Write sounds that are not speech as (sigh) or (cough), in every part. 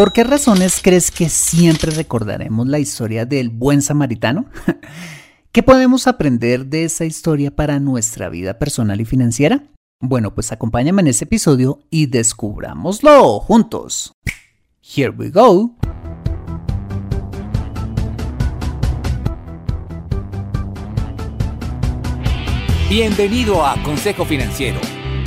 ¿Por qué razones crees que siempre recordaremos la historia del buen samaritano? (laughs) ¿Qué podemos aprender de esa historia para nuestra vida personal y financiera? Bueno, pues acompáñame en este episodio y descubrámoslo juntos. Here we go. Bienvenido a Consejo Financiero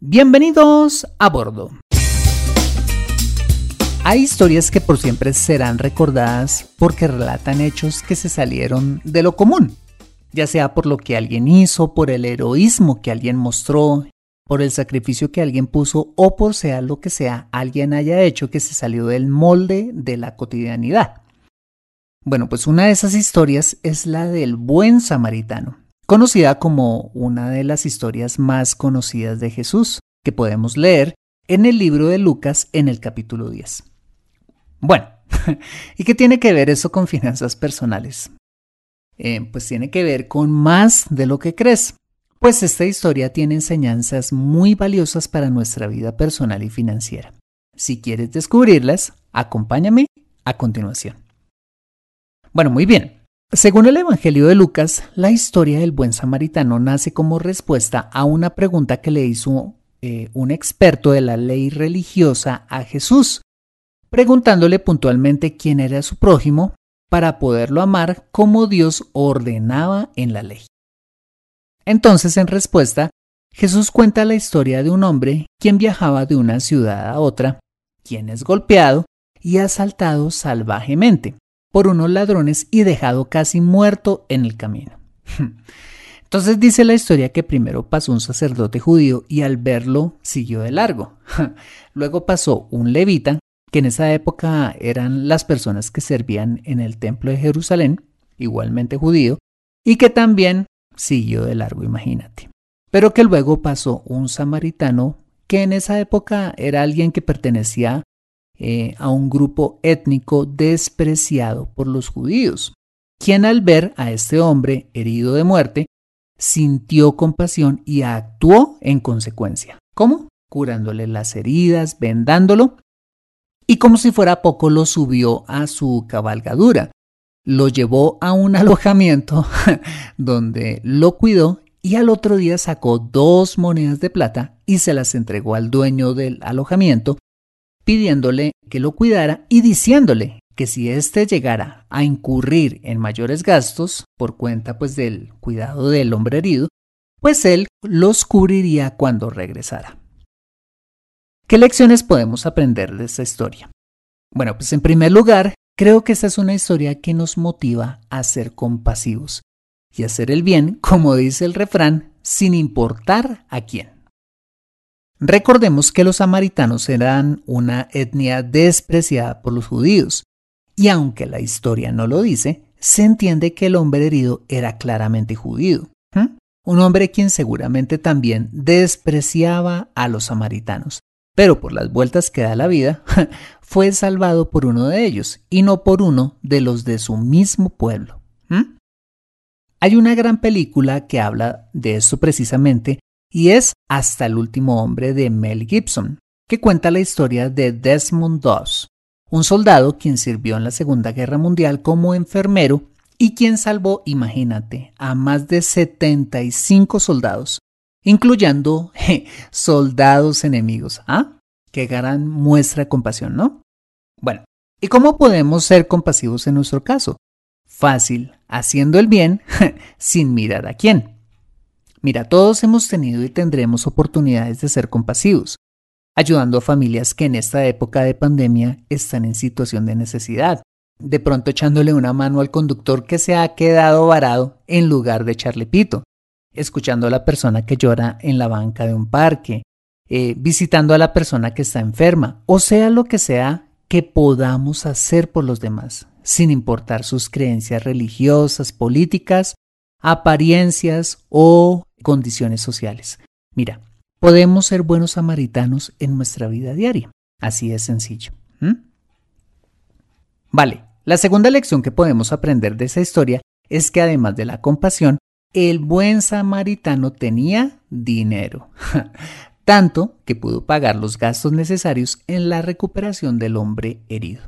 Bienvenidos a bordo. Hay historias que por siempre serán recordadas porque relatan hechos que se salieron de lo común, ya sea por lo que alguien hizo, por el heroísmo que alguien mostró, por el sacrificio que alguien puso o por sea lo que sea alguien haya hecho que se salió del molde de la cotidianidad. Bueno, pues una de esas historias es la del buen samaritano conocida como una de las historias más conocidas de Jesús, que podemos leer en el libro de Lucas en el capítulo 10. Bueno, (laughs) ¿y qué tiene que ver eso con finanzas personales? Eh, pues tiene que ver con más de lo que crees, pues esta historia tiene enseñanzas muy valiosas para nuestra vida personal y financiera. Si quieres descubrirlas, acompáñame a continuación. Bueno, muy bien. Según el Evangelio de Lucas, la historia del buen samaritano nace como respuesta a una pregunta que le hizo eh, un experto de la ley religiosa a Jesús, preguntándole puntualmente quién era su prójimo para poderlo amar como Dios ordenaba en la ley. Entonces, en respuesta, Jesús cuenta la historia de un hombre quien viajaba de una ciudad a otra, quien es golpeado y asaltado salvajemente por unos ladrones y dejado casi muerto en el camino. (laughs) Entonces dice la historia que primero pasó un sacerdote judío y al verlo siguió de largo. (laughs) Luego pasó un levita, que en esa época eran las personas que servían en el templo de Jerusalén, igualmente judío, y que también siguió de largo, imagínate. Pero que luego pasó un samaritano, que en esa época era alguien que pertenecía eh, a un grupo étnico despreciado por los judíos, quien al ver a este hombre herido de muerte, sintió compasión y actuó en consecuencia. ¿Cómo? Curándole las heridas, vendándolo, y como si fuera poco lo subió a su cabalgadura. Lo llevó a un (laughs) alojamiento (laughs) donde lo cuidó y al otro día sacó dos monedas de plata y se las entregó al dueño del alojamiento pidiéndole que lo cuidara y diciéndole que si éste llegara a incurrir en mayores gastos por cuenta pues del cuidado del hombre herido, pues él los cubriría cuando regresara. ¿Qué lecciones podemos aprender de esta historia? Bueno, pues en primer lugar, creo que esta es una historia que nos motiva a ser compasivos y hacer el bien, como dice el refrán, sin importar a quién. Recordemos que los samaritanos eran una etnia despreciada por los judíos, y aunque la historia no lo dice, se entiende que el hombre herido era claramente judío, un hombre quien seguramente también despreciaba a los samaritanos, pero por las vueltas que da la vida, (laughs) fue salvado por uno de ellos y no por uno de los de su mismo pueblo. Hay una gran película que habla de esto precisamente y es Hasta el último hombre de Mel Gibson, que cuenta la historia de Desmond Doss, un soldado quien sirvió en la Segunda Guerra Mundial como enfermero y quien salvó, imagínate, a más de 75 soldados, incluyendo soldados enemigos. ¿Ah? Qué gran muestra de compasión, ¿no? Bueno, ¿y cómo podemos ser compasivos en nuestro caso? Fácil, haciendo el bien (laughs) sin mirar a quién. Mira, todos hemos tenido y tendremos oportunidades de ser compasivos, ayudando a familias que en esta época de pandemia están en situación de necesidad, de pronto echándole una mano al conductor que se ha quedado varado en lugar de echarle pito, escuchando a la persona que llora en la banca de un parque, eh, visitando a la persona que está enferma, o sea lo que sea que podamos hacer por los demás, sin importar sus creencias religiosas, políticas, apariencias o condiciones sociales. Mira, podemos ser buenos samaritanos en nuestra vida diaria. Así es sencillo. Vale, la segunda lección que podemos aprender de esa historia es que además de la compasión, el buen samaritano tenía dinero, (laughs) tanto que pudo pagar los gastos necesarios en la recuperación del hombre herido.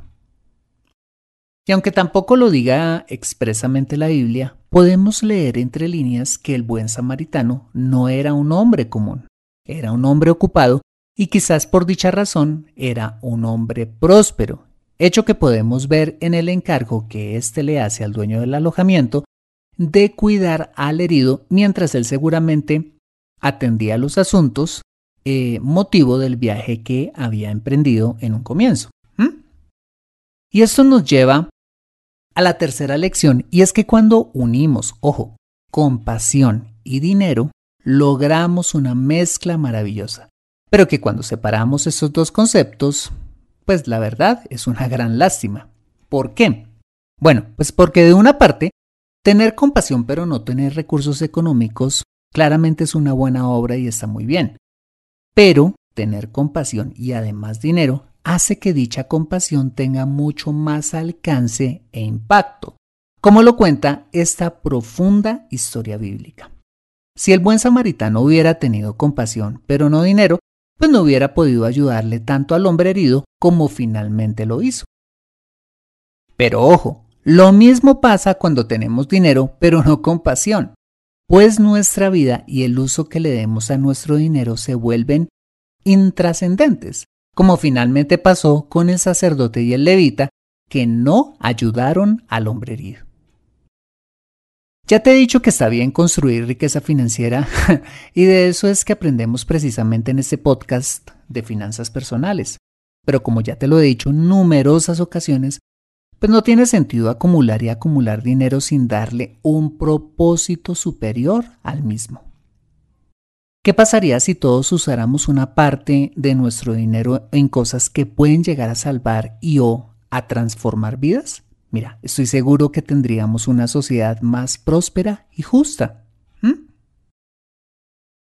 Y aunque tampoco lo diga expresamente la Biblia, podemos leer entre líneas que el buen samaritano no era un hombre común, era un hombre ocupado y quizás por dicha razón era un hombre próspero, hecho que podemos ver en el encargo que éste le hace al dueño del alojamiento de cuidar al herido mientras él seguramente atendía los asuntos eh, motivo del viaje que había emprendido en un comienzo. Y esto nos lleva a la tercera lección y es que cuando unimos, ojo, compasión y dinero, logramos una mezcla maravillosa. Pero que cuando separamos estos dos conceptos, pues la verdad es una gran lástima. ¿Por qué? Bueno, pues porque de una parte, tener compasión pero no tener recursos económicos claramente es una buena obra y está muy bien. Pero tener compasión y además dinero hace que dicha compasión tenga mucho más alcance e impacto, como lo cuenta esta profunda historia bíblica. Si el buen samaritano hubiera tenido compasión pero no dinero, pues no hubiera podido ayudarle tanto al hombre herido como finalmente lo hizo. Pero ojo, lo mismo pasa cuando tenemos dinero pero no compasión, pues nuestra vida y el uso que le demos a nuestro dinero se vuelven intrascendentes, como finalmente pasó con el sacerdote y el levita que no ayudaron al hombre herido. Ya te he dicho que está bien construir riqueza financiera (laughs) y de eso es que aprendemos precisamente en este podcast de finanzas personales. Pero como ya te lo he dicho en numerosas ocasiones, pues no tiene sentido acumular y acumular dinero sin darle un propósito superior al mismo. ¿Qué pasaría si todos usáramos una parte de nuestro dinero en cosas que pueden llegar a salvar y o a transformar vidas? Mira, estoy seguro que tendríamos una sociedad más próspera y justa.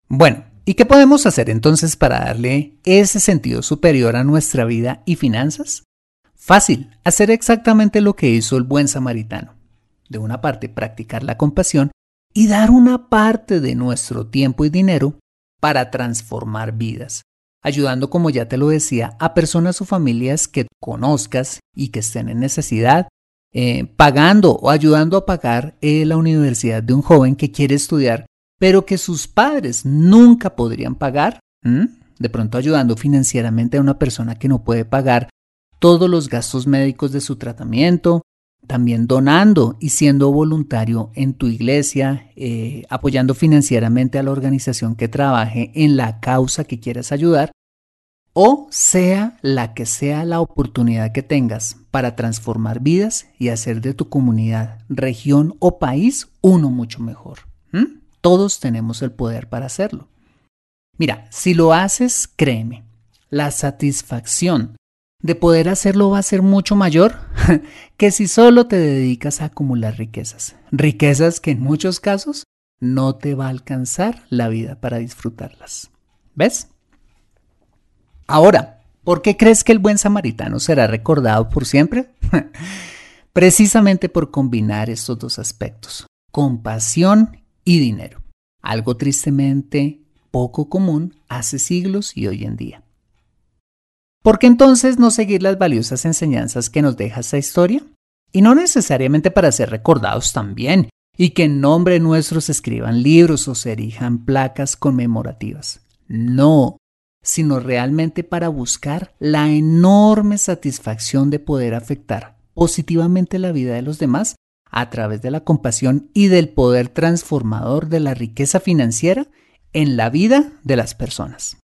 Bueno, ¿y qué podemos hacer entonces para darle ese sentido superior a nuestra vida y finanzas? Fácil, hacer exactamente lo que hizo el buen samaritano. De una parte, practicar la compasión y dar una parte de nuestro tiempo y dinero para transformar vidas, ayudando, como ya te lo decía, a personas o familias que conozcas y que estén en necesidad eh, pagando o ayudando a pagar eh, la universidad de un joven que quiere estudiar, pero que sus padres nunca podrían pagar, de pronto ayudando financieramente a una persona que no puede pagar todos los gastos médicos de su tratamiento, también donando y siendo voluntario en tu iglesia, eh, apoyando financieramente a la organización que trabaje en la causa que quieras ayudar, o sea la que sea la oportunidad que tengas para transformar vidas y hacer de tu comunidad, región o país uno mucho mejor. Todos tenemos el poder para hacerlo. Mira, si lo haces, créeme, la satisfacción de poder hacerlo va a ser mucho mayor (laughs) que si solo te dedicas a acumular riquezas. Riquezas que en muchos casos no te va a alcanzar la vida para disfrutarlas. ¿Ves? Ahora, ¿por qué crees que el buen samaritano será recordado por siempre? (laughs) Precisamente por combinar estos dos aspectos, compasión y dinero, algo tristemente poco común hace siglos y hoy en día. ¿Por qué entonces no seguir las valiosas enseñanzas que nos deja esta historia? Y no necesariamente para ser recordados también, y que en nombre nuestro se escriban libros o se erijan placas conmemorativas. No, sino realmente para buscar la enorme satisfacción de poder afectar positivamente la vida de los demás a través de la compasión y del poder transformador de la riqueza financiera en la vida de las personas.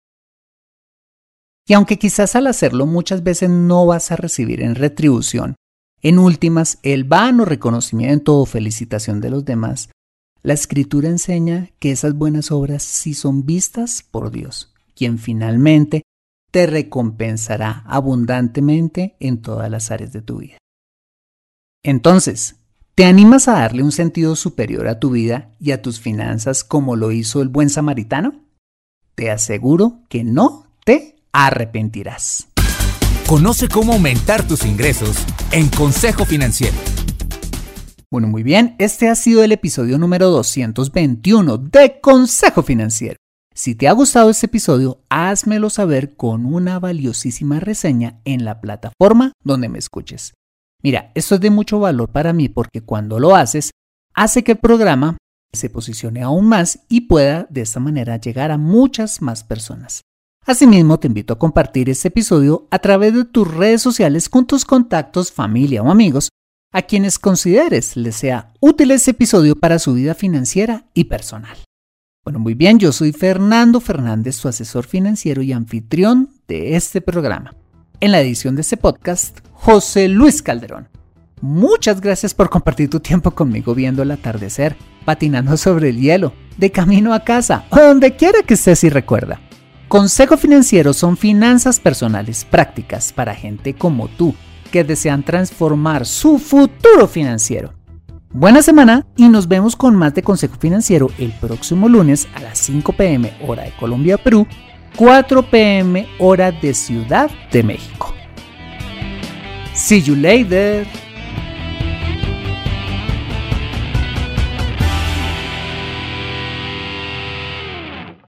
Y aunque quizás al hacerlo muchas veces no vas a recibir en retribución, en últimas, el vano reconocimiento o felicitación de los demás, la escritura enseña que esas buenas obras sí son vistas por Dios, quien finalmente te recompensará abundantemente en todas las áreas de tu vida. Entonces, ¿te animas a darle un sentido superior a tu vida y a tus finanzas como lo hizo el buen samaritano? Te aseguro que no te arrepentirás. Conoce cómo aumentar tus ingresos en Consejo Financiero. Bueno, muy bien, este ha sido el episodio número 221 de Consejo Financiero. Si te ha gustado este episodio, házmelo saber con una valiosísima reseña en la plataforma donde me escuches. Mira, esto es de mucho valor para mí porque cuando lo haces, hace que el programa se posicione aún más y pueda de esta manera llegar a muchas más personas. Asimismo, te invito a compartir este episodio a través de tus redes sociales con tus contactos, familia o amigos a quienes consideres les sea útil este episodio para su vida financiera y personal. Bueno, muy bien, yo soy Fernando Fernández, tu asesor financiero y anfitrión de este programa. En la edición de este podcast, José Luis Calderón. Muchas gracias por compartir tu tiempo conmigo viendo el atardecer, patinando sobre el hielo, de camino a casa o donde quiera que estés y recuerda. Consejo Financiero son finanzas personales prácticas para gente como tú que desean transformar su futuro financiero. Buena semana y nos vemos con más de Consejo Financiero el próximo lunes a las 5 pm hora de Colombia, Perú, 4 pm hora de Ciudad de México. See you later.